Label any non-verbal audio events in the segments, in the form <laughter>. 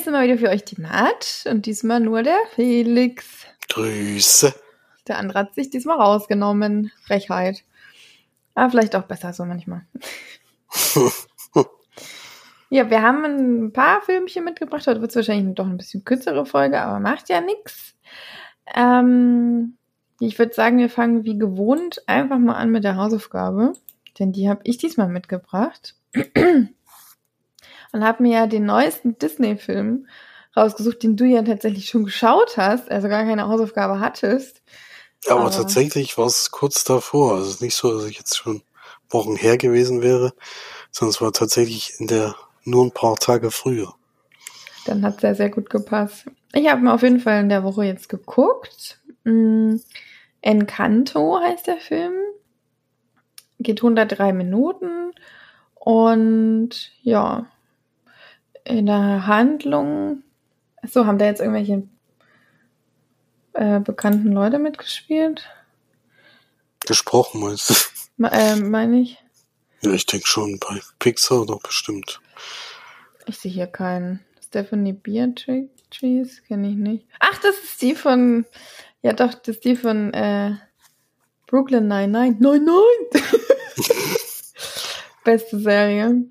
Ist immer wieder für euch die Matt und diesmal nur der Felix. Grüße. Der andere hat sich diesmal rausgenommen. Frechheit. Aber vielleicht auch besser so manchmal. <laughs> ja, wir haben ein paar Filmchen mitgebracht. Heute wird es wahrscheinlich doch ein bisschen kürzere Folge, aber macht ja nichts. Ähm, ich würde sagen, wir fangen wie gewohnt einfach mal an mit der Hausaufgabe. Denn die habe ich diesmal mitgebracht. <clears throat> Und habe mir ja den neuesten Disney-Film rausgesucht, den du ja tatsächlich schon geschaut hast, also gar keine Hausaufgabe hattest. Ja, aber, aber tatsächlich war es kurz davor. Also es ist nicht so, dass ich jetzt schon Wochen her gewesen wäre, sondern es war tatsächlich in der nur ein paar Tage früher. Dann hat sehr, sehr gut gepasst. Ich habe mir auf jeden Fall in der Woche jetzt geguckt. Mm, Encanto heißt der Film. Geht 103 Minuten. Und ja, in der Handlung. Achso, haben da jetzt irgendwelche äh, bekannten Leute mitgespielt? Gesprochen meinst du? äh, meine ich? Ja, ich denke schon, bei Pixar doch bestimmt. Ich sehe hier keinen. Stephanie Beatrice kenne ich nicht. Ach, das ist die von. Ja, doch, das ist die von äh, Brooklyn 99. 99! <laughs> <laughs> Beste Serie.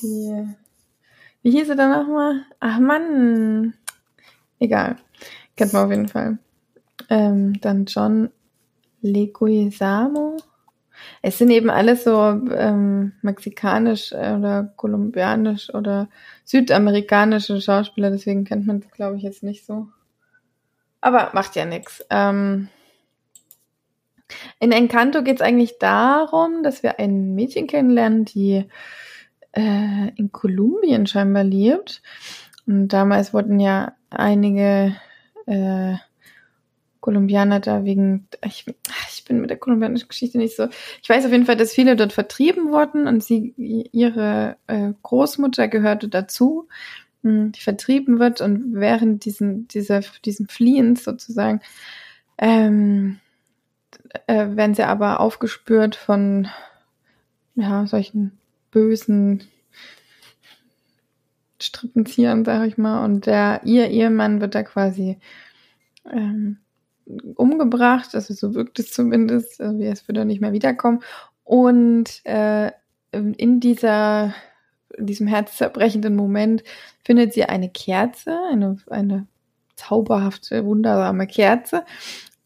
Die. Wie hieß sie dann nochmal? Ach Mann. Egal. Kennt man auf jeden Fall. Ähm, dann John Leguizamo. Es sind eben alles so ähm, mexikanisch oder kolumbianisch oder südamerikanische Schauspieler, deswegen kennt man das, glaube ich, jetzt nicht so. Aber macht ja nichts. Ähm, in Encanto geht es eigentlich darum, dass wir ein Mädchen kennenlernen, die äh, in Kolumbien scheinbar lebt. Und damals wurden ja einige äh, Kolumbianer da wegen, ich, ich bin mit der kolumbianischen Geschichte nicht so. Ich weiß auf jeden Fall, dass viele dort vertrieben wurden und sie, ihre äh, Großmutter gehörte dazu, hm, die vertrieben wird und während diesen, dieser, diesem Fliehens sozusagen, ähm, äh, werden sie aber aufgespürt von, ja, solchen bösen Strippenziehern, sag ich mal, und der, ihr Ehemann wird da quasi, ähm, umgebracht, also so wirkt es zumindest, wie es würde nicht mehr wiederkommen. Und äh, in dieser, in diesem herzzerbrechenden Moment findet sie eine Kerze, eine, eine zauberhafte, wundersame Kerze,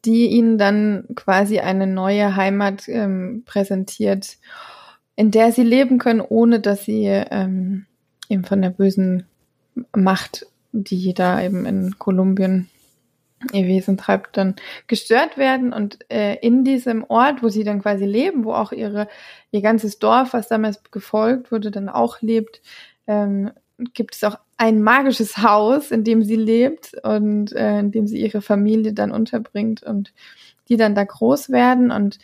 die ihnen dann quasi eine neue Heimat ähm, präsentiert, in der sie leben können, ohne dass sie ähm, eben von der bösen Macht, die da eben in Kolumbien ihr Wesen treibt, dann gestört werden. Und äh, in diesem Ort, wo sie dann quasi leben, wo auch ihre, ihr ganzes Dorf, was damals gefolgt wurde, dann auch lebt, ähm, gibt es auch ein magisches Haus, in dem sie lebt und äh, in dem sie ihre Familie dann unterbringt und die dann da groß werden und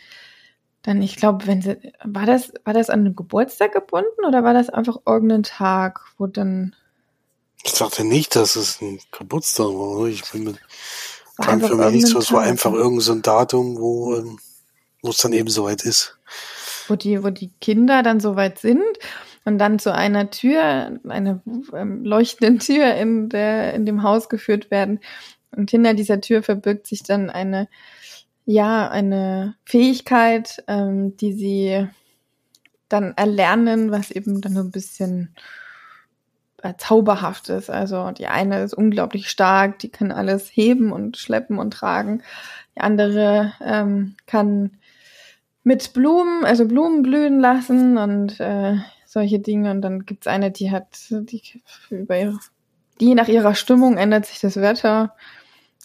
dann, ich glaube, wenn sie, war das, war das an den Geburtstag gebunden oder war das einfach irgendein Tag, wo dann ich dachte nicht, dass es ein Geburtstag war. Ich bin mit, kam für mich nicht so, es war einfach irgendein so Datum, wo, ähm, wo es dann eben soweit ist. Wo die, wo die Kinder dann soweit sind und dann zu einer Tür, einer ähm, leuchtenden Tür in der, in dem Haus geführt werden. Und hinter dieser Tür verbirgt sich dann eine, ja, eine Fähigkeit, ähm, die sie dann erlernen, was eben dann so ein bisschen äh, zauberhaft ist. Also die eine ist unglaublich stark, die kann alles heben und schleppen und tragen. Die andere ähm, kann mit Blumen, also Blumen blühen lassen und äh, solche Dinge. Und dann gibt's eine, die hat, die über ihre, die nach ihrer Stimmung ändert sich das Wetter.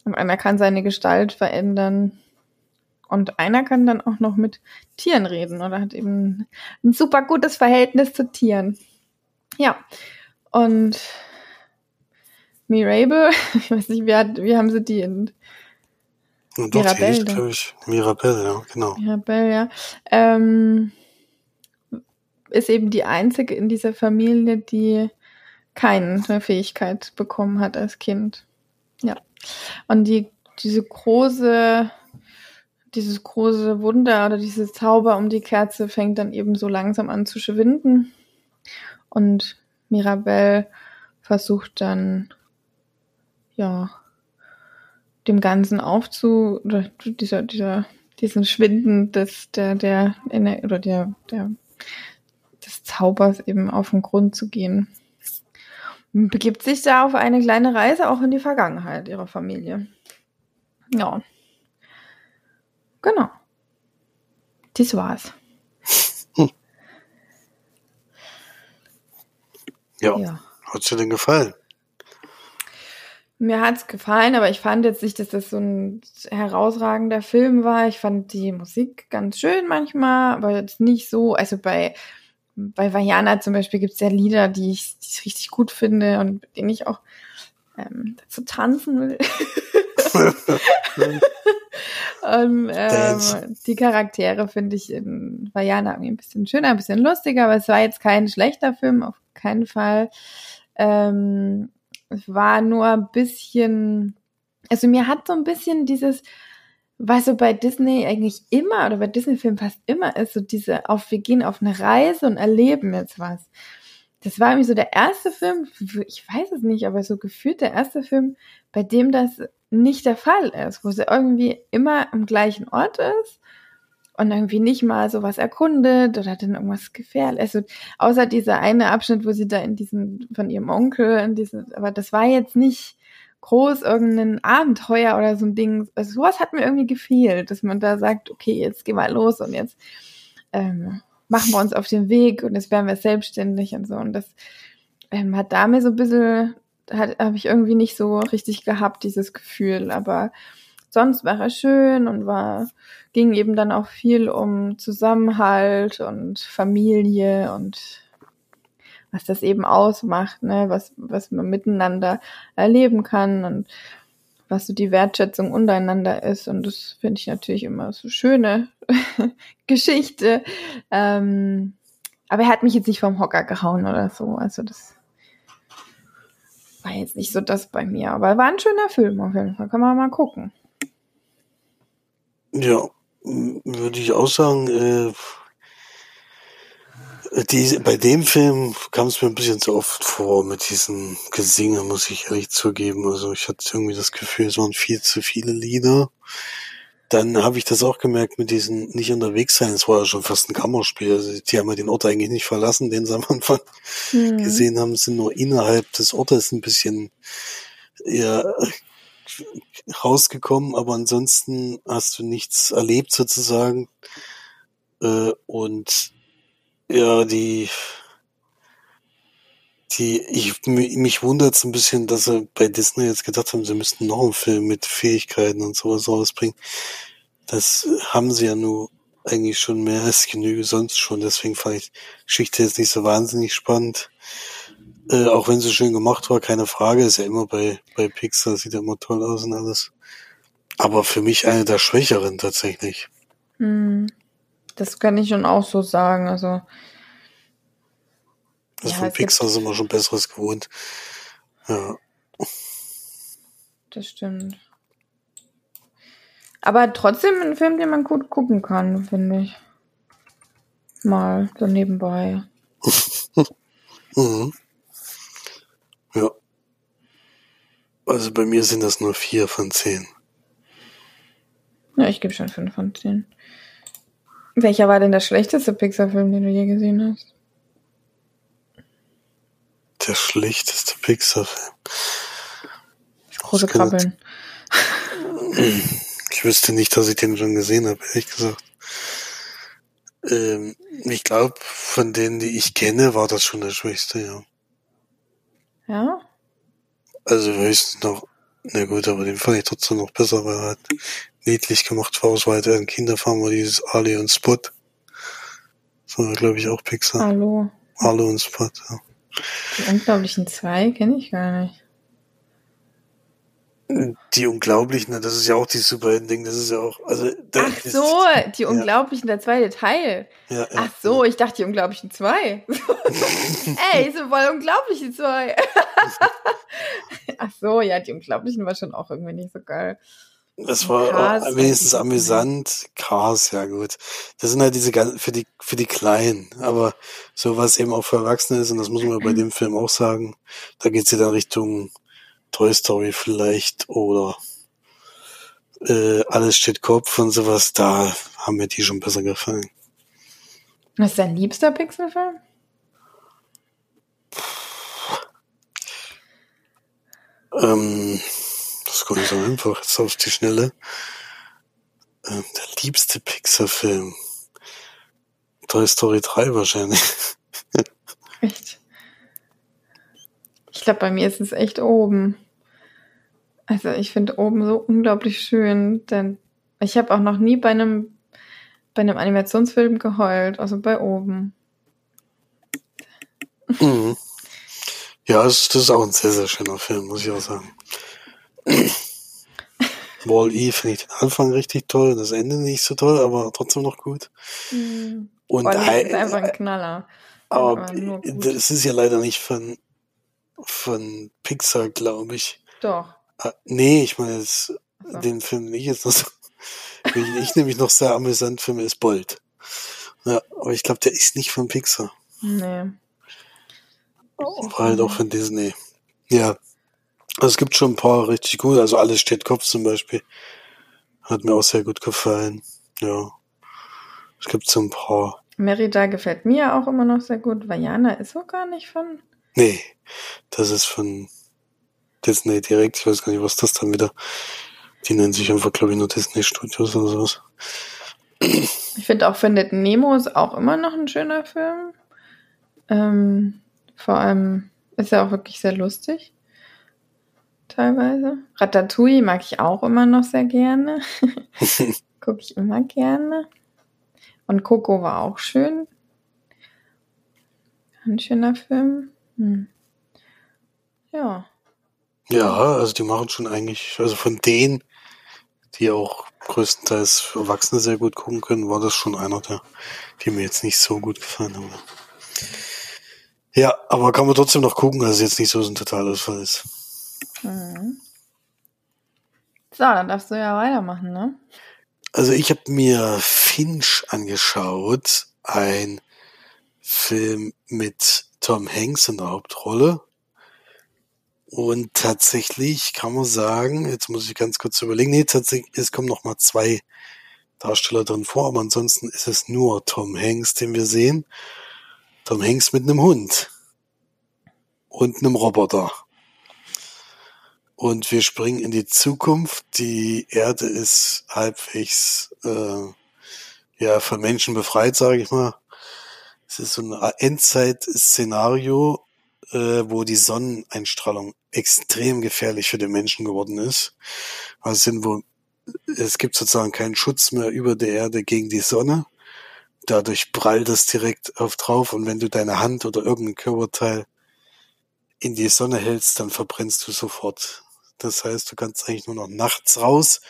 Und einer kann seine Gestalt verändern. Und einer kann dann auch noch mit Tieren reden oder hat eben ein super gutes Verhältnis zu Tieren. Ja, und Mirabel, <laughs> ich weiß nicht, wie, hat, wie haben sie die in doch, Mirabelle, glaube ich. Mirabelle, ja, genau. Mirabelle, ja. Ähm, ist eben die einzige in dieser Familie, die keine Fähigkeit bekommen hat als Kind. Ja. Und die, diese große, dieses große Wunder oder dieses Zauber um die Kerze fängt dann eben so langsam an zu schwinden. Und Mirabelle versucht dann, ja, dem Ganzen aufzu, oder dieser, dieser, diesen Schwinden des, der, der, oder der, der, des Zaubers eben auf den Grund zu gehen. Begibt sich da auf eine kleine Reise auch in die Vergangenheit ihrer Familie. Ja. Genau. Das war's. Hm. <laughs> Ja. ja. Hat's dir denn gefallen? Mir hat's gefallen, aber ich fand jetzt nicht, dass das so ein herausragender Film war. Ich fand die Musik ganz schön manchmal, aber jetzt nicht so. Also bei, bei Vajana zum Beispiel gibt's ja Lieder, die ich, die ich richtig gut finde und mit denen ich auch ähm, dazu tanzen will. <laughs> und, <laughs> ähm, die Charaktere finde ich in Vajana irgendwie ein bisschen schöner, ein bisschen lustiger, aber es war jetzt kein schlechter Film, auf keinen Fall. Ähm, es war nur ein bisschen, also mir hat so ein bisschen dieses, was so bei Disney eigentlich immer oder bei Disney-Filmen fast immer ist, so diese auf, wir gehen auf eine Reise und erleben jetzt was. Das war irgendwie so der erste Film, ich weiß es nicht, aber so gefühlt der erste Film, bei dem das nicht der Fall ist, wo sie irgendwie immer am gleichen Ort ist und irgendwie nicht mal sowas erkundet oder dann irgendwas gefährlich. Also außer dieser eine Abschnitt, wo sie da in diesen von ihrem Onkel in diesen, aber das war jetzt nicht groß irgendein Abenteuer oder so ein Ding. Also sowas hat mir irgendwie gefehlt, dass man da sagt, okay, jetzt geh mal los und jetzt ähm, machen wir uns auf den Weg und jetzt werden wir selbstständig und so. Und das ähm, hat da mir so ein bisschen, habe ich irgendwie nicht so richtig gehabt, dieses Gefühl. Aber sonst war er schön und war, ging eben dann auch viel um Zusammenhalt und Familie und was das eben ausmacht, ne, was, was man miteinander erleben kann und was so die Wertschätzung untereinander ist. Und das finde ich natürlich immer so schöne <laughs> Geschichte. Ähm, aber er hat mich jetzt nicht vom Hocker gehauen oder so. Also das war jetzt nicht so das bei mir. Aber war ein schöner Film auf jeden Fall. Kann man mal gucken. Ja, würde ich auch sagen, äh, die, bei dem Film kam es mir ein bisschen zu oft vor mit diesen Gesinge, muss ich ehrlich zugeben. Also ich hatte irgendwie das Gefühl, es waren viel zu viele Lieder. Dann habe ich das auch gemerkt mit diesen nicht unterwegs sein. Es war ja schon fast ein Kammerspiel. Also die haben ja den Ort eigentlich nicht verlassen, den sie am Anfang mhm. gesehen haben, sind nur innerhalb des Ortes ein bisschen ja, rausgekommen, aber ansonsten hast du nichts erlebt sozusagen. Äh, und ja, die, die, ich, mich wundert es ein bisschen, dass sie bei Disney jetzt gedacht haben, sie müssten noch einen Film mit Fähigkeiten und sowas rausbringen. Das haben sie ja nur eigentlich schon mehr als Genüge sonst schon. Deswegen fand ich die Geschichte jetzt nicht so wahnsinnig spannend. Äh, auch wenn sie schön gemacht war, keine Frage, ist ja immer bei, bei Pixar, sieht ja immer toll aus und alles. Aber für mich eine der Schwächeren tatsächlich. Hm. Das kann ich schon auch so sagen. Also, also ja, von Pixar sind wir schon Besseres gewohnt. Ja. Das stimmt. Aber trotzdem ein Film, den man gut gucken kann, finde ich. Mal so nebenbei. <laughs> mhm. Ja. Also bei mir sind das nur vier von zehn. Ja, ich gebe schon fünf von zehn. Welcher war denn der schlechteste Pixar-Film, den du je gesehen hast? Der schlechteste Pixar-Film. Große Krabbeln. <clears throat> Ich wüsste nicht, dass ich den schon gesehen habe, ehrlich gesagt. Ähm, ich glaube, von denen, die ich kenne, war das schon der schwächste, ja. Ja? Also höchstens noch, na gut, aber den fand ich trotzdem noch besser, weil er halt niedlich gemacht war. Es war halt ein Kinderfarm, war dieses Ali und Spot. Das war, glaube ich, auch Pixar. Hallo. Hallo und Spot, ja. Die unglaublichen zwei kenne ich gar nicht. Die Unglaublichen, das ist ja auch die Superhelden-Ding, das ist ja auch, also. Ach so, die ja. Unglaublichen, der zweite Teil. Ja, ja, Ach so, ich dachte die Unglaublichen zwei. <laughs> Ey, so voll Unglaubliche zwei. <laughs> Ach so, ja, die Unglaublichen war schon auch irgendwie nicht so geil. Das war Cars wenigstens amüsant. Cars, ja gut. Das sind halt diese gan- für die für die Kleinen. Aber so was eben auch für Erwachsene ist, und das muss man bei <clears throat> dem Film auch sagen, da geht's ja dann Richtung Toy Story vielleicht oder äh, alles steht Kopf und sowas. Da haben mir die schon besser gefallen. Was ist dein liebster Pixelfilm? Ähm, das ist gar nicht so einfach jetzt auf die Schnelle. Ähm, der liebste Pixar-Film. Toy Story 3 wahrscheinlich. Echt? Ich glaube, bei mir ist es echt oben. Also ich finde oben so unglaublich schön, denn ich habe auch noch nie bei einem bei einem Animationsfilm geheult, also bei oben. Mhm. Ja, das, ist auch ein sehr, sehr schöner Film, muss ich auch sagen. Wall-E finde ich den Anfang richtig toll, das Ende nicht so toll, aber trotzdem noch gut. Mhm. Und ei- ist einfach ein Knaller. aber das ist ja leider nicht von, von Pixar, glaube ich. Doch. Ah, nee, ich meine, jetzt, So. den Film, ich jetzt noch so, <laughs> den ich nämlich noch sehr amüsant finde, ist Bolt. Ja, aber ich glaube, der ist nicht von Pixar. Nee. War halt auch von Disney. Ja. Also es gibt schon ein paar richtig gut. Also alles steht Kopf zum Beispiel. Hat mir auch sehr gut gefallen. Ja. Es gibt so ein paar. Merida gefällt mir auch immer noch sehr gut. Vajana ist so gar nicht von. Nee, das ist von Disney direkt. Ich weiß gar nicht, was das dann wieder. Die nennen sich einfach, glaube ich, nur Disney Studios oder sowas. Ich finde auch Findet Nemo ist auch immer noch ein schöner Film. Ähm, vor allem ist er auch wirklich sehr lustig. Teilweise. Ratatouille mag ich auch immer noch sehr gerne. <laughs> <laughs> Gucke ich immer gerne. Und Coco war auch schön. Ein schöner Film. Hm. Ja. Ja, also die machen schon eigentlich, also von denen, die auch größtenteils für Erwachsene sehr gut gucken können, war das schon einer der, die mir jetzt nicht so gut gefallen haben. Ja, aber kann man trotzdem noch gucken, dass es jetzt nicht so ein Totalausfall ist. Mhm. So, dann darfst du ja weitermachen, ne? Also ich habe mir Finch angeschaut, ein Film mit Tom Hanks in der Hauptrolle. Und tatsächlich kann man sagen, jetzt muss ich ganz kurz überlegen, nee, tatsächlich, es kommen noch mal zwei Darsteller drin vor, aber ansonsten ist es nur Tom Hanks, den wir sehen. Tom Hanks mit einem Hund und einem Roboter. Und wir springen in die Zukunft. Die Erde ist halbwegs äh, ja von Menschen befreit, sage ich mal. Es ist so ein Endzeit-Szenario, äh, wo die Sonneneinstrahlung extrem gefährlich für den Menschen geworden ist. Also sind wo es gibt sozusagen keinen Schutz mehr über der Erde gegen die Sonne. Dadurch prallt es direkt auf drauf und wenn du deine Hand oder irgendein Körperteil in die Sonne hältst, dann verbrennst du sofort. Das heißt, du kannst eigentlich nur noch nachts raus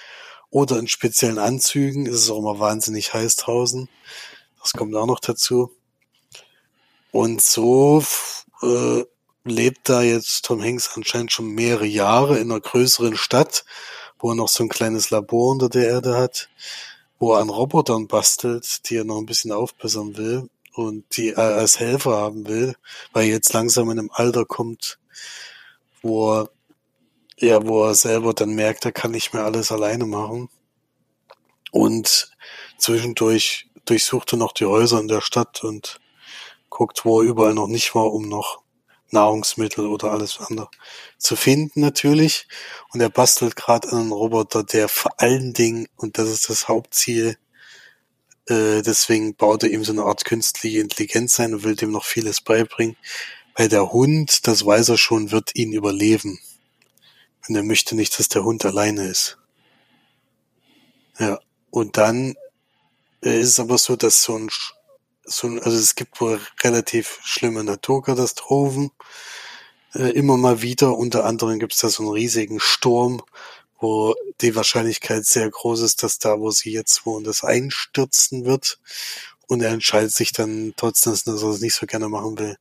oder in speziellen Anzügen. Es ist auch immer wahnsinnig heiß draußen. Das kommt auch noch dazu. Und so äh, lebt da jetzt Tom Hanks anscheinend schon mehrere Jahre in einer größeren Stadt, wo er noch so ein kleines Labor unter der Erde hat, wo er an Robotern bastelt, die er noch ein bisschen aufbessern will und die er als Helfer haben will, weil er jetzt langsam in einem Alter kommt, wo er, ja, wo er selber dann merkt, er kann nicht mehr alles alleine machen. Und zwischendurch durchsucht er noch die Häuser in der Stadt und guckt, wo er überall noch nicht war, um noch Nahrungsmittel oder alles andere zu finden natürlich. Und er bastelt gerade einen Roboter, der vor allen Dingen, und das ist das Hauptziel, äh, deswegen baut er ihm so eine Art künstliche Intelligenz ein und will dem noch vieles beibringen, weil der Hund, das weiß er schon, wird ihn überleben. Und er möchte nicht, dass der Hund alleine ist. Ja, und dann äh, ist es aber so, dass so ein, so also es gibt wohl relativ schlimme Naturkatastrophen, äh, immer mal wieder. Unter anderem gibt es da so einen riesigen Sturm, wo die Wahrscheinlichkeit sehr groß ist, dass da, wo sie jetzt wohnen, das einstürzen wird. Und er entscheidet sich dann trotzdem, dass er das nicht so gerne machen will,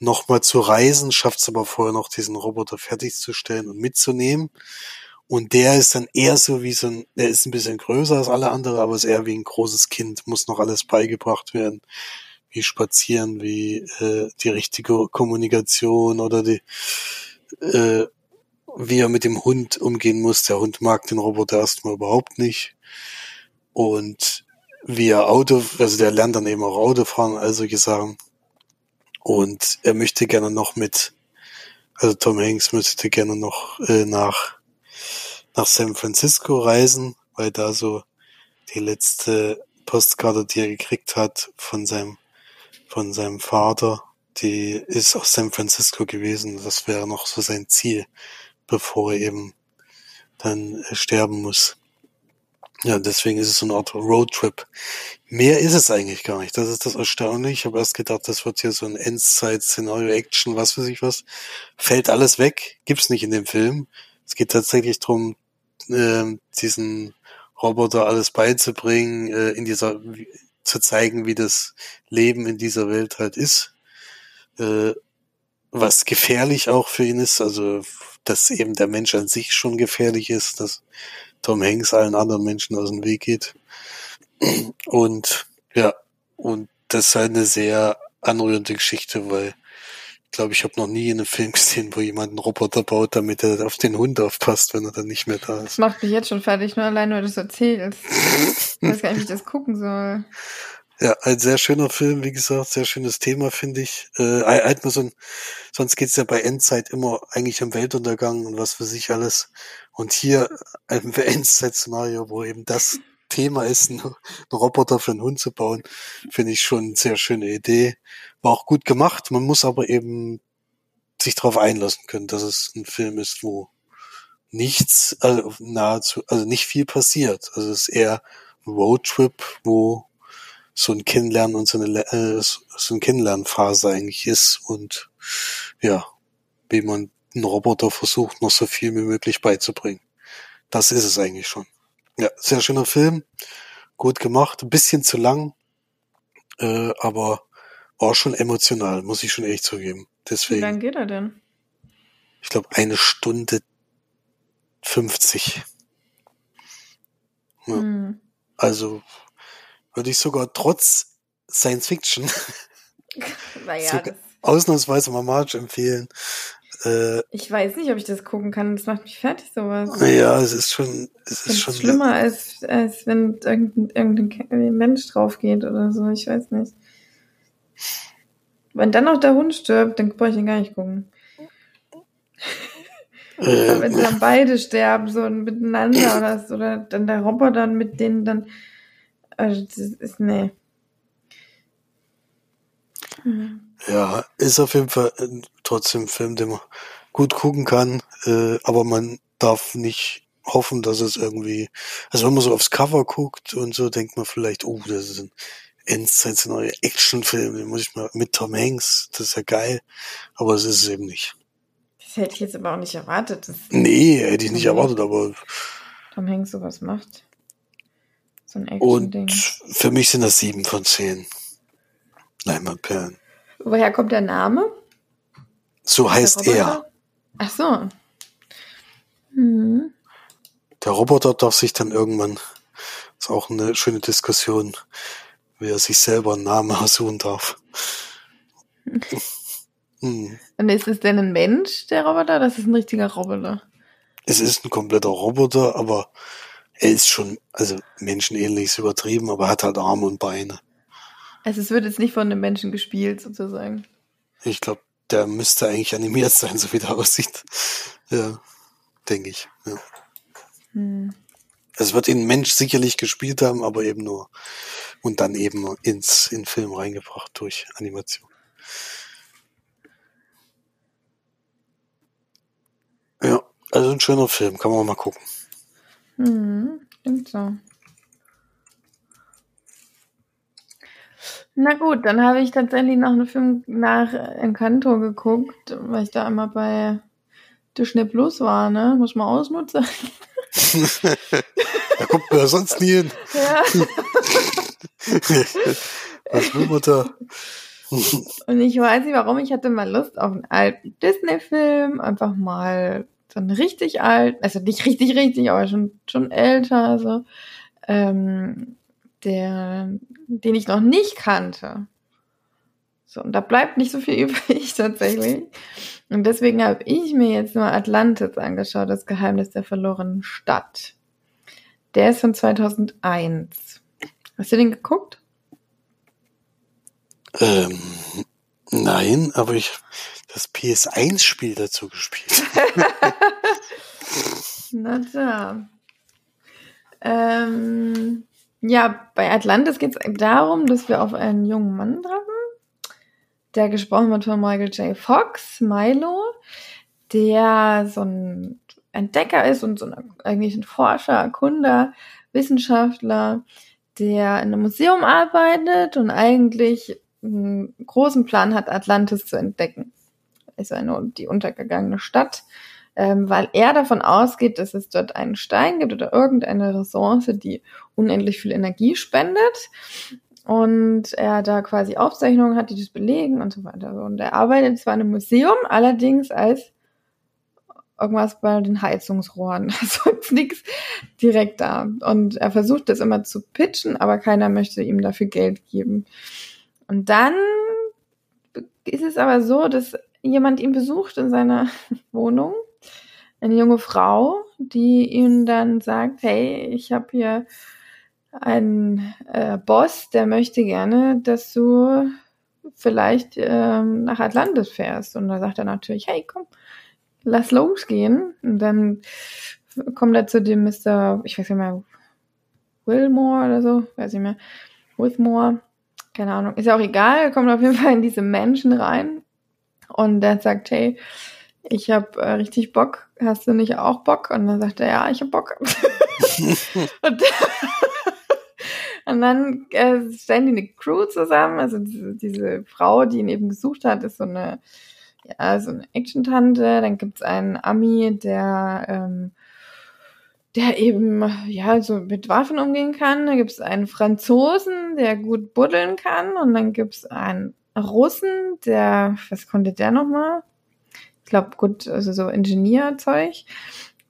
nochmal zu reisen, schafft es aber vorher noch, diesen Roboter fertigzustellen und mitzunehmen. Und der ist dann eher so wie so ein, der ist ein bisschen größer als alle anderen, aber ist eher wie ein großes Kind, muss noch alles beigebracht werden. Wie spazieren, wie äh, die richtige Kommunikation oder die, äh, wie er mit dem Hund umgehen muss. Der Hund mag den Roboter erstmal überhaupt nicht. Und wie er Auto, also der lernt dann eben auch Auto fahren, all solche Sachen. Und er möchte gerne noch mit, also Tom Hanks möchte gerne noch äh, nach, nach San Francisco reisen, weil da so die letzte Postkarte, die er gekriegt hat von seinem, von seinem Vater, die ist aus San Francisco gewesen. Das wäre noch so sein Ziel, bevor er eben dann äh, sterben muss. Ja, deswegen ist es so eine Art Roadtrip. Mehr ist es eigentlich gar nicht. Das ist das Erstaunliche. Ich habe erst gedacht, das wird hier so ein Endzeit-Szenario-Action, was weiß ich was. Fällt alles weg. Gibt's nicht in dem Film. Es geht tatsächlich drum, äh, diesen Roboter alles beizubringen, äh, in dieser, zu zeigen, wie das Leben in dieser Welt halt ist. Äh, was gefährlich auch für ihn ist. Also, dass eben der Mensch an sich schon gefährlich ist, dass Tom Hanks allen anderen Menschen aus dem Weg geht. Und ja, und das ist halt eine sehr anrührende Geschichte, weil glaube, ich habe noch nie in einem Film <laughs> gesehen, wo jemand einen Roboter baut, damit er auf den Hund aufpasst, wenn er dann nicht mehr da ist. Das macht mich jetzt schon fertig, nur allein, weil du es erzählst. <laughs> ich weiß gar nicht, wie ich das gucken soll. Ja, ein sehr schöner Film, wie gesagt, sehr schönes Thema, finde ich. Äh, halt mal so ein, sonst geht's ja bei Endzeit immer eigentlich um Weltuntergang und was für sich alles. Und hier ein Endzeit-Szenario, wo eben das Thema ist, <laughs> einen Roboter für einen Hund zu bauen, finde ich schon eine sehr schöne Idee. War auch gut gemacht. Man muss aber eben sich darauf einlassen können, dass es ein Film ist, wo nichts, also nahezu, also nicht viel passiert. Also es ist eher ein Roadtrip, wo so ein Kennenlernen und so eine, äh, so eine Kennenlernphase eigentlich ist und ja, wie man einen Roboter versucht, noch so viel wie möglich beizubringen. Das ist es eigentlich schon. Ja, sehr schöner Film, gut gemacht, ein bisschen zu lang, äh, aber war schon emotional, muss ich schon echt zugeben. Deswegen. Wie lang geht er denn? Ich glaube eine Stunde 50. Ja. Hm. Also würde ich sogar trotz Science Fiction <laughs> naja, ausnahmsweise mal Marge empfehlen. Äh, ich weiß nicht, ob ich das gucken kann. Das macht mich fertig, sowas. Ja, es ist schon, es ist schon schlimmer, als, als wenn irgendein, irgendein Mensch drauf geht oder so. Ich weiß nicht. Wenn dann noch der Hund stirbt, dann brauche ich ihn gar nicht gucken. <laughs> Äh, wenn dann beide sterben, so miteinander oder, oder dann der Roboter mit denen dann also das ist, nee. Ja, ist auf jeden Fall äh, trotzdem ein Film, den man gut gucken kann, äh, aber man darf nicht hoffen, dass es irgendwie, also wenn man so aufs Cover guckt und so, denkt man vielleicht, oh, das ist ein Endzeit-neue Actionfilm, den muss ich mal mit Tom Hanks, das ist ja geil, aber es ist es eben nicht. Das hätte ich jetzt aber auch nicht erwartet. nee, hätte ich nicht erwartet, aber Tom Hanks sowas macht. So ein Und für mich sind das sieben von zehn. Leinwandperlen. Woher kommt der Name? So heißt er. Ach so. Hm. Der Roboter darf sich dann irgendwann, ist auch eine schöne Diskussion, wie er sich selber einen Namen <laughs> aussuchen darf. hm. Und ist es denn ein Mensch, der Roboter? Das ist ein richtiger Roboter. Es ist ein kompletter Roboter, aber er ist schon, also menschenähnlich ist übertrieben, aber hat halt Arme und Beine. Also es wird jetzt nicht von einem Menschen gespielt, sozusagen. Ich glaube, der müsste eigentlich animiert sein, so wie der aussieht. Ja, denke ich. Ja. Hm. Es wird ihn Mensch sicherlich gespielt haben, aber eben nur und dann eben ins in Film reingebracht durch Animation. Ja, also ein schöner Film, kann man mal gucken. Mhm, stimmt so. Na gut, dann habe ich tatsächlich noch einen Film nach Encanto geguckt, weil ich da einmal bei Disney Plus war, ne? Muss man ausnutzen. da kommt man ja sonst nie hin. Ja. Was will man da? Und ich weiß nicht warum, ich hatte mal Lust auf einen alten Disney-Film, einfach mal so einen richtig alt, also nicht richtig, richtig, aber schon, schon älter, so, ähm, der, den ich noch nicht kannte. So, und da bleibt nicht so viel <laughs> übrig tatsächlich. Und deswegen habe ich mir jetzt nur Atlantis angeschaut, das Geheimnis der verlorenen Stadt. Der ist von 2001. Hast du den geguckt? Ähm, nein, aber ich das PS1-Spiel dazu gespielt. <laughs> Na da. Ähm, ja, bei Atlantis geht es darum, dass wir auf einen jungen Mann treffen, der gesprochen wird von Michael J. Fox, Milo, der so ein Entdecker ist und so ein, eigentlich ein Forscher, Erkunder, Wissenschaftler, der in einem Museum arbeitet und eigentlich einen großen Plan hat, Atlantis zu entdecken. Ist eine, die untergegangene Stadt, ähm, weil er davon ausgeht, dass es dort einen Stein gibt oder irgendeine Ressource, die unendlich viel Energie spendet. Und er da quasi Aufzeichnungen hat, die das belegen und so weiter. Und er arbeitet zwar in einem Museum, allerdings als irgendwas bei den Heizungsrohren. <laughs> Also ist nichts direkt da. Und er versucht das immer zu pitchen, aber keiner möchte ihm dafür Geld geben. Und dann ist es aber so, dass jemand ihn besucht in seiner <laughs> Wohnung, eine junge Frau, die ihm dann sagt, hey, ich habe hier einen äh, Boss, der möchte gerne, dass du vielleicht ähm, nach Atlantis fährst. Und da sagt er natürlich, hey, komm, lass losgehen. Und dann kommt er zu dem Mr., ich weiß nicht mehr, Wilmore oder so, weiß ich mehr, Withmore, keine Ahnung, ist ja auch egal, er kommt auf jeden Fall in diese Menschen rein und der sagt, hey, ich habe äh, richtig Bock, hast du nicht auch Bock? Und dann sagt er, ja, ich habe Bock. <laughs> und, <laughs> und, dann äh, stellen die eine Crew zusammen, also diese, diese Frau, die ihn eben gesucht hat, ist so eine ja, so eine Action-Tante. Dann gibt's einen Ami, der, ähm, der eben, ja, so mit Waffen umgehen kann. Dann gibt's einen Franzosen, der gut buddeln kann. Und dann gibt's einen Russen, der, was konnte der nochmal? Ich glaube, gut, also so Ingenieurzeug.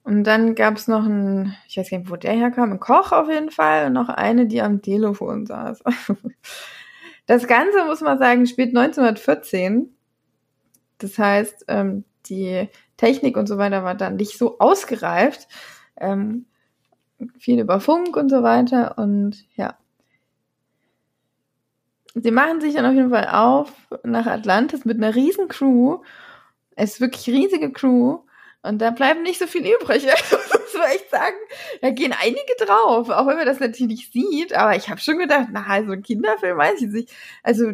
Und dann gab's noch einen, ich weiß gar nicht, wo der herkam, einen Koch auf jeden Fall und noch eine, die am Telefon saß. <laughs> Das Ganze, muss man sagen, spielt 1914 das heißt, ähm, die Technik und so weiter war dann nicht so ausgereift. Ähm, viel über Funk und so weiter und ja. Sie machen sich dann auf jeden Fall auf nach Atlantis mit einer riesen Crew. Es ist wirklich riesige Crew. Und da bleibt nicht so viel übrig. <laughs> muss man echt sagen. Da gehen einige drauf, auch wenn man das natürlich sieht. Aber ich habe schon gedacht, na, so ein Kinderfilm weiß ich nicht. Also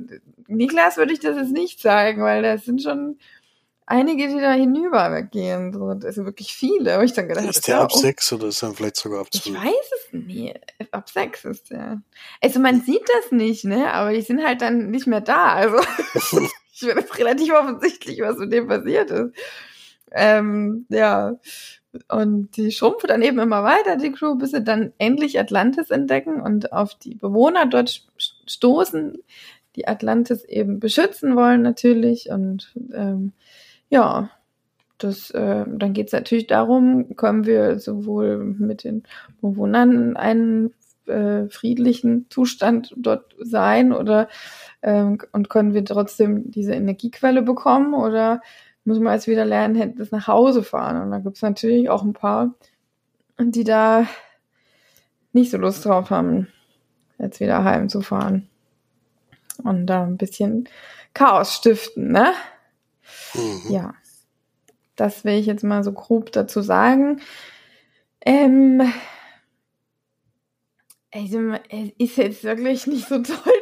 Niklas würde ich das jetzt nicht zeigen, weil das sind schon einige, die da hinübergehen. So, also wirklich viele. Aber ich dann gedacht, ist der ab sechs oder ist er vielleicht sogar ab zwölf? Ich weiß es nicht. Ab sechs ist der. Also man sieht das nicht, ne? Aber die sind halt dann nicht mehr da. Also <laughs> ich finde es relativ offensichtlich, was mit dem passiert ist. Ähm, ja. Und die schrumpft dann eben immer weiter, die Crew, bis sie dann endlich Atlantis entdecken und auf die Bewohner dort stoßen, die Atlantis eben beschützen wollen natürlich. Und ähm, ja, das, äh, dann geht es natürlich darum, können wir sowohl mit den Bewohnern einen äh, friedlichen Zustand dort sein oder ähm, und können wir trotzdem diese Energiequelle bekommen oder muss man jetzt wieder lernen, das nach Hause fahren. Und da gibt's natürlich auch ein paar, die da nicht so Lust drauf haben, jetzt wieder heimzufahren. Und da ein bisschen Chaos stiften, ne? Mhm. Ja. Das will ich jetzt mal so grob dazu sagen. Ähm, also, es ist jetzt wirklich nicht so toll.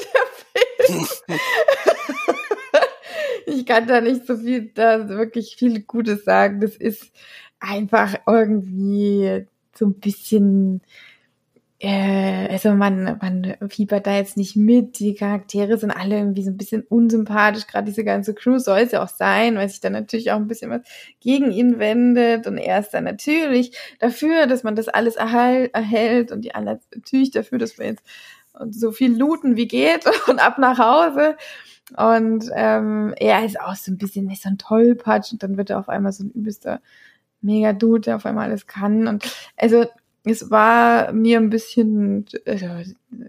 Ich kann da nicht so viel, da wirklich viel Gutes sagen. Das ist einfach irgendwie so ein bisschen, äh, also man, man fiebert da jetzt nicht mit. Die Charaktere sind alle irgendwie so ein bisschen unsympathisch. Gerade diese ganze Crew soll es ja auch sein, weil sich dann natürlich auch ein bisschen was gegen ihn wendet. Und er ist dann natürlich dafür, dass man das alles erhalt, erhält und die anderen natürlich dafür, dass wir jetzt so viel looten wie geht <laughs> und ab nach Hause. Und ähm, er ist auch so ein bisschen nicht so ein Tollpatsch und dann wird er auf einmal so ein übelster mega Dude, der auf einmal alles kann. Und also es war mir ein bisschen, also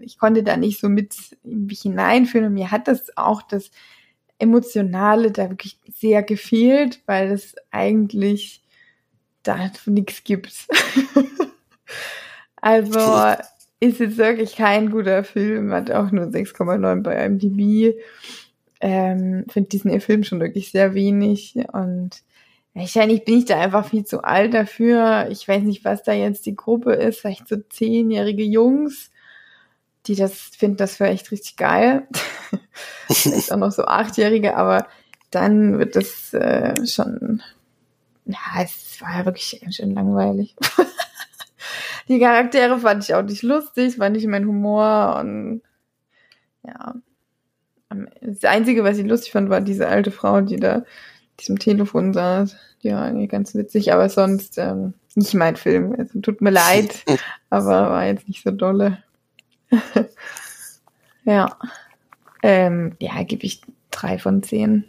ich konnte da nicht so mit mich hineinfühlen und mir hat das auch das Emotionale da wirklich sehr gefehlt, weil es eigentlich da nichts gibt. <laughs> also ist jetzt wirklich kein guter Film, hat auch nur 6,9 bei IMDb. Ähm, Finde diesen Film schon wirklich sehr wenig und wahrscheinlich bin ich da einfach viel zu alt dafür. Ich weiß nicht, was da jetzt die Gruppe ist, vielleicht so zehnjährige Jungs, die das finden, das echt richtig geil. <laughs> vielleicht auch noch so achtjährige, aber dann wird das äh, schon, ja, es war ja wirklich schön langweilig. <laughs> die Charaktere fand ich auch nicht lustig, war nicht mein Humor und ja. Das Einzige, was ich lustig fand, war diese alte Frau, die da diesem Telefon saß. Die war irgendwie ganz witzig, aber sonst ähm, nicht mein Film. Also, tut mir leid, <laughs> aber war jetzt nicht so dolle. <laughs> ja. Ähm, ja, gebe ich drei von zehn.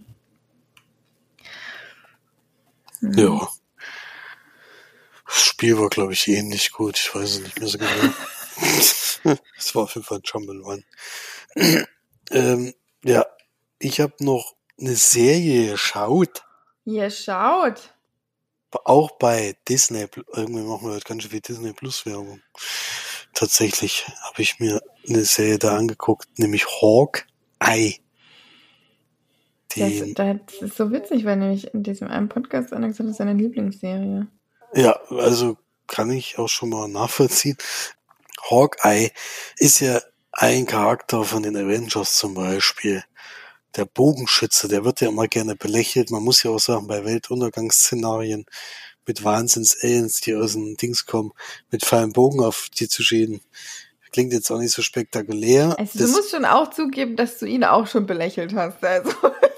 Hm. Ja. Das Spiel war, glaube ich, ähnlich gut. Ich weiß es nicht mehr so genau. <laughs> Es war auf jeden Fall ein Jumble One. ähm, ja, ich habe noch eine Serie geschaut. Ihr schaut. Auch bei Disney. Irgendwie machen wir heute ganz schön viel Disney Plus Werbung. Tatsächlich habe ich mir eine Serie da angeguckt, nämlich Hawk Eye. Das, das, ist so witzig, weil nämlich in diesem einen Podcast einer gesagt hat, das ist seine Lieblingsserie. Ja, also kann ich auch schon mal nachvollziehen. Hawkeye ist ja ein Charakter von den Avengers zum Beispiel. Der Bogenschütze, der wird ja immer gerne belächelt. Man muss ja auch sagen, bei Weltuntergangsszenarien mit Wahnsinns-Aliens, die aus dem Dings kommen, mit feinem Bogen auf die zu schäden. Klingt jetzt auch nicht so spektakulär. Also, du musst schon auch zugeben, dass du ihn auch schon belächelt hast. Also,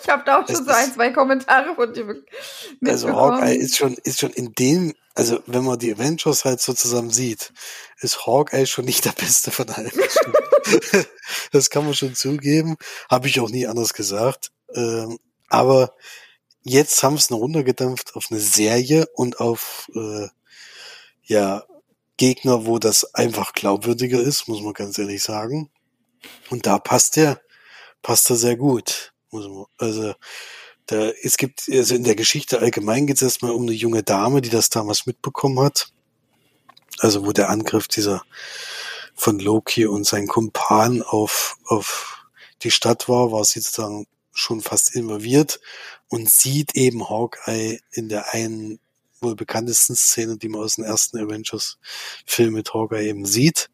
ich habe da auch schon so ein, zwei Kommentare von dir mitbekommen. Also, Hawkeye ist schon, ist schon in dem, also, wenn man die Avengers halt so zusammen sieht, ist Hawkeye schon nicht der beste von allen. <laughs> das kann man schon zugeben. Habe ich auch nie anders gesagt. Ähm, aber jetzt haben es noch runtergedampft auf eine Serie und auf, äh, ja, Gegner, wo das einfach glaubwürdiger ist, muss man ganz ehrlich sagen. Und da passt er, passt er sehr gut. Also, da, es gibt, also in der Geschichte allgemein geht es erstmal um eine junge Dame, die das damals mitbekommen hat. Also, wo der Angriff dieser von Loki und sein Kumpan auf, auf die Stadt war, war sie sozusagen schon fast involviert und sieht eben Hawkeye in der einen wohl bekanntesten Szene, die man aus den ersten Avengers-Film mit Hawkeye eben sieht.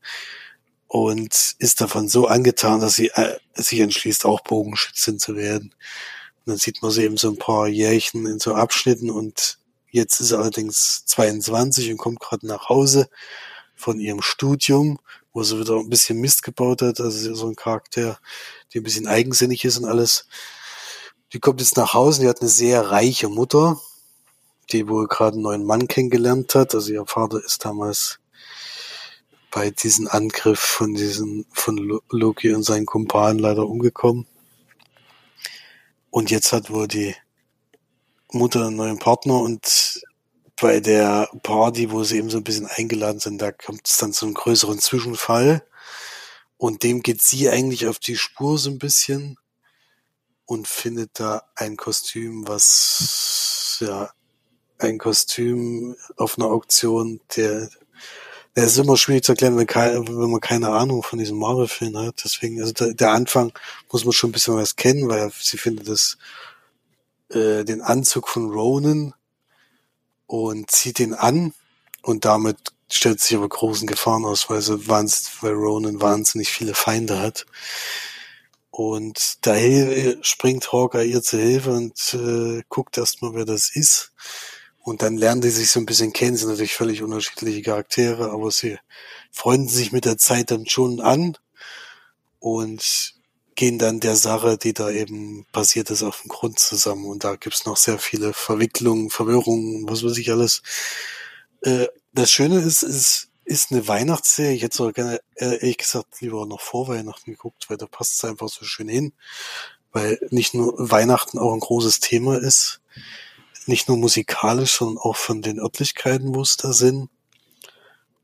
Und ist davon so angetan, dass sie äh, sich entschließt, auch Bogenschützin zu werden. Und dann sieht man sie eben so ein paar Jährchen in so Abschnitten und jetzt ist sie allerdings 22 und kommt gerade nach Hause von ihrem Studium, wo sie wieder ein bisschen Mist gebaut hat. Also so ein Charakter, die ein bisschen eigensinnig ist und alles. Die kommt jetzt nach Hause, die hat eine sehr reiche Mutter, die wohl gerade einen neuen Mann kennengelernt hat. Also ihr Vater ist damals bei diesem Angriff von diesen, von Loki und seinen Kumpanen leider umgekommen. Und jetzt hat wohl die Mutter einen neuen Partner und bei der Party, wo sie eben so ein bisschen eingeladen sind, da kommt es dann zu einem größeren Zwischenfall. Und dem geht sie eigentlich auf die Spur so ein bisschen und findet da ein Kostüm, was ja ein Kostüm auf einer Auktion, der, der ist immer schwierig zu erklären, wenn, kein, wenn man keine Ahnung von diesem Marvel-Film hat. Deswegen, also der, Anfang muss man schon ein bisschen was kennen, weil sie findet das, äh, den Anzug von Ronan und zieht ihn an und damit stellt sich aber großen Gefahren aus, weil, sie wahnsinnig, weil Ronan wahnsinnig viele Feinde hat. Und da springt Hawkeye ihr zur Hilfe und äh, guckt erstmal, wer das ist. Und dann lernen die sich so ein bisschen kennen, sind natürlich völlig unterschiedliche Charaktere, aber sie freunden sich mit der Zeit dann schon an und gehen dann der Sache, die da eben passiert ist, auf den Grund zusammen. Und da gibt's noch sehr viele Verwicklungen, Verwirrungen, was weiß ich alles. Äh, das Schöne ist, es ist eine Weihnachtsserie. Ich hätte sogar gerne, äh, ehrlich gesagt, lieber noch vor Weihnachten geguckt, weil da passt es einfach so schön hin. Weil nicht nur Weihnachten auch ein großes Thema ist nicht nur musikalisch, sondern auch von den Örtlichkeiten, wo es da sind.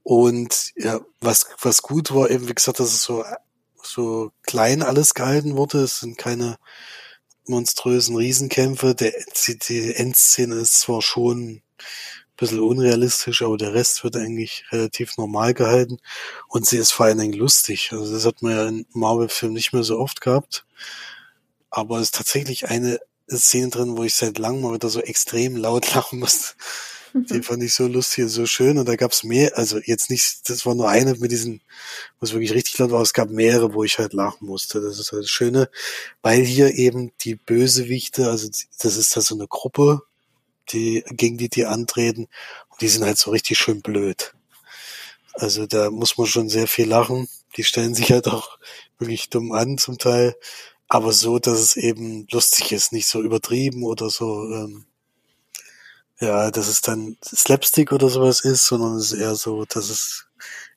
Und ja, was, was gut war, eben wie gesagt, dass es so, so klein alles gehalten wurde. Es sind keine monströsen Riesenkämpfe. Der, die Endszene ist zwar schon ein bisschen unrealistisch, aber der Rest wird eigentlich relativ normal gehalten. Und sie ist vor allen Dingen lustig. Also das hat man ja in Marvel-Filmen nicht mehr so oft gehabt. Aber es ist tatsächlich eine Szene drin, wo ich seit langem mal wieder so extrem laut <laughs> lachen musste. Die <laughs> fand ich so lustig und so schön. Und da gab's mehr, also jetzt nicht, das war nur eine mit diesen, was wirklich richtig laut war, es gab mehrere, wo ich halt lachen musste. Das ist halt das Schöne, weil hier eben die Bösewichte, also das ist da so eine Gruppe, die, gegen die die antreten, und die sind halt so richtig schön blöd. Also da muss man schon sehr viel lachen. Die stellen sich halt auch wirklich dumm an zum Teil aber so, dass es eben lustig ist, nicht so übertrieben oder so, ähm, ja, dass es dann Slapstick oder sowas ist, sondern es ist eher so, dass es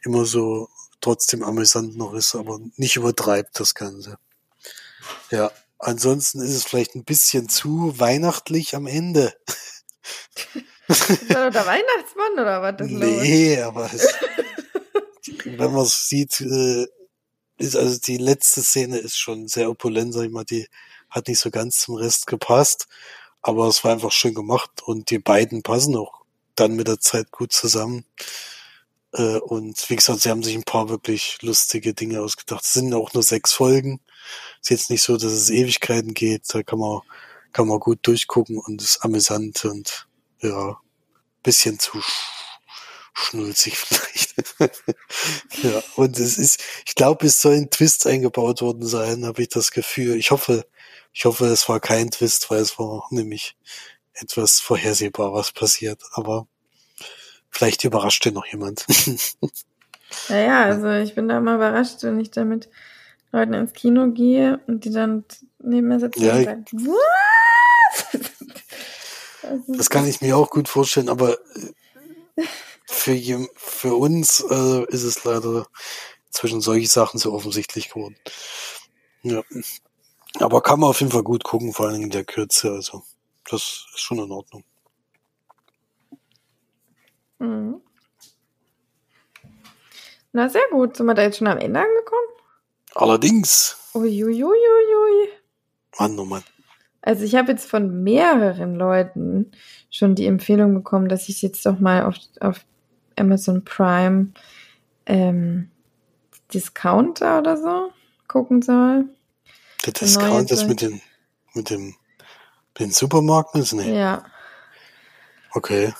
immer so trotzdem amüsant noch ist, aber nicht übertreibt das Ganze. Ja, ansonsten ist es vielleicht ein bisschen zu weihnachtlich am Ende. Ist das der Weihnachtsmann oder was das Nee, los? aber es, wenn man es sieht, äh, ist, also die letzte Szene ist schon sehr opulent, sag ich mal, die hat nicht so ganz zum Rest gepasst, aber es war einfach schön gemacht und die beiden passen auch dann mit der Zeit gut zusammen. Äh, und wie gesagt, sie haben sich ein paar wirklich lustige Dinge ausgedacht. Es sind auch nur sechs Folgen. Ist jetzt nicht so, dass es Ewigkeiten geht. Da kann man, kann man gut durchgucken und ist amüsant und ja, bisschen zu schnulzig <laughs> vielleicht. ja, und es ist, ich glaube, es soll ein Twist eingebaut worden sein, habe ich das Gefühl. Ich hoffe, ich hoffe, es war kein Twist, weil es war nämlich etwas vorhersehbar, was passiert. Aber vielleicht überrascht dir noch jemand. <laughs> Naja, also ich bin da immer überrascht, wenn ich da mit Leuten ins Kino gehe und die dann neben mir sitzen ja, und sagen, was? <laughs> Das kann ich mir auch gut vorstellen, aber für, für uns äh, ist es leider zwischen solchen Sachen so offensichtlich geworden. Ja. Aber kann man auf jeden Fall gut gucken, vor allem in der Kürze. Also, das ist schon in Ordnung. Mhm. Na, sehr gut. Sind wir da jetzt schon am Ende angekommen? Allerdings. Uiuiuiui. Mann, oh Mann. Also ich habe jetzt von mehreren Leuten schon die Empfehlung bekommen, dass ich jetzt doch mal auf, auf Amazon Prime ähm, Discounter oder so gucken soll. Der Discount ist mit dem, mit dem, mit den Supermarkt ist? Nee. Ja. Okay.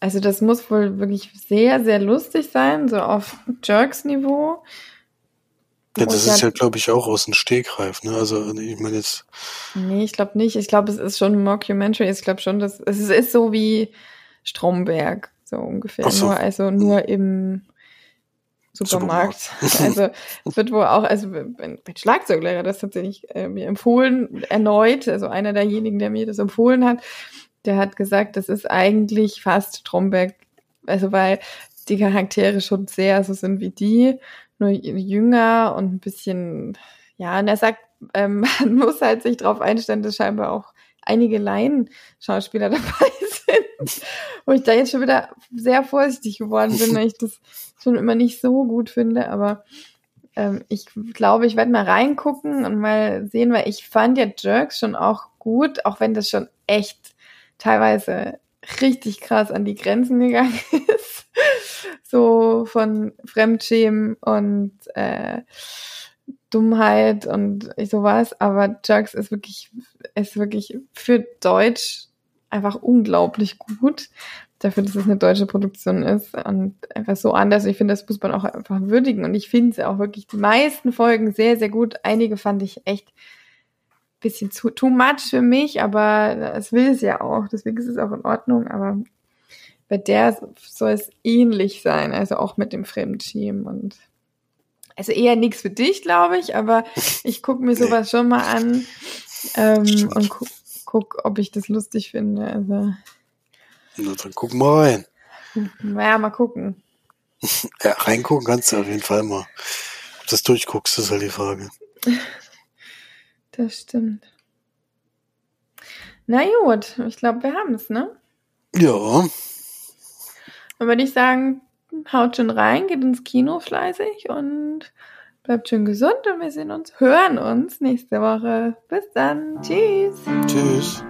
Also das muss wohl wirklich sehr, sehr lustig sein, so auf Jerks-Niveau. Ja, das ist ja, glaube ich, auch aus dem Stegreif, ne? Also ich meine jetzt. Nee, ich glaube nicht. Ich glaube, es ist schon ein Mockumentary. Ich glaube schon, dass es ist so wie Stromberg so ungefähr. So. Nur, also nur im Supermarkt. Supermarkt. <laughs> also es wird wohl auch, also mein Schlagzeuglehrer das tatsächlich äh, mir empfohlen, erneut, also einer derjenigen, der mir das empfohlen hat, der hat gesagt, das ist eigentlich fast Stromberg, also weil die Charaktere schon sehr so sind wie die, nur jünger und ein bisschen, ja, und er sagt, ähm, <laughs> man muss halt sich darauf einstellen, dass scheinbar auch einige Laien-Schauspieler <laughs> dabei sind, wo ich da jetzt schon wieder sehr vorsichtig geworden bin, weil ich das schon immer nicht so gut finde, aber ähm, ich glaube, ich werde mal reingucken und mal sehen, weil ich fand ja Jerks schon auch gut, auch wenn das schon echt teilweise richtig krass an die Grenzen gegangen <laughs> ist. so von Fremdschämen und äh, Dummheit und sowas, aber Jerks ist wirklich, ist wirklich für Deutsch einfach unglaublich gut. Dafür, dass es eine deutsche Produktion ist und einfach so anders. Ich finde, das muss man auch einfach würdigen. Und ich finde es auch wirklich die meisten Folgen sehr, sehr gut. Einige fand ich echt ein bisschen zu too much für mich, aber es will es ja auch. Deswegen ist es auch in Ordnung. Aber bei der soll es ähnlich sein. Also auch mit dem Fremdschämen und also eher nichts für dich, glaube ich, aber ich gucke mir <laughs> sowas schon mal an ähm, und gu guck, ob ich das lustig finde. Also. Na, dann guck mal rein. Naja, mal gucken. <laughs> ja, reingucken kannst du auf jeden Fall mal. Ob du das durchguckst, ist halt die Frage. <laughs> Das stimmt. Na gut, ich glaube, wir haben es, ne? Ja. Dann würde ich sagen, haut schon rein, geht ins Kino fleißig und bleibt schön gesund und wir sehen uns, hören uns nächste Woche. Bis dann. Tschüss. Tschüss.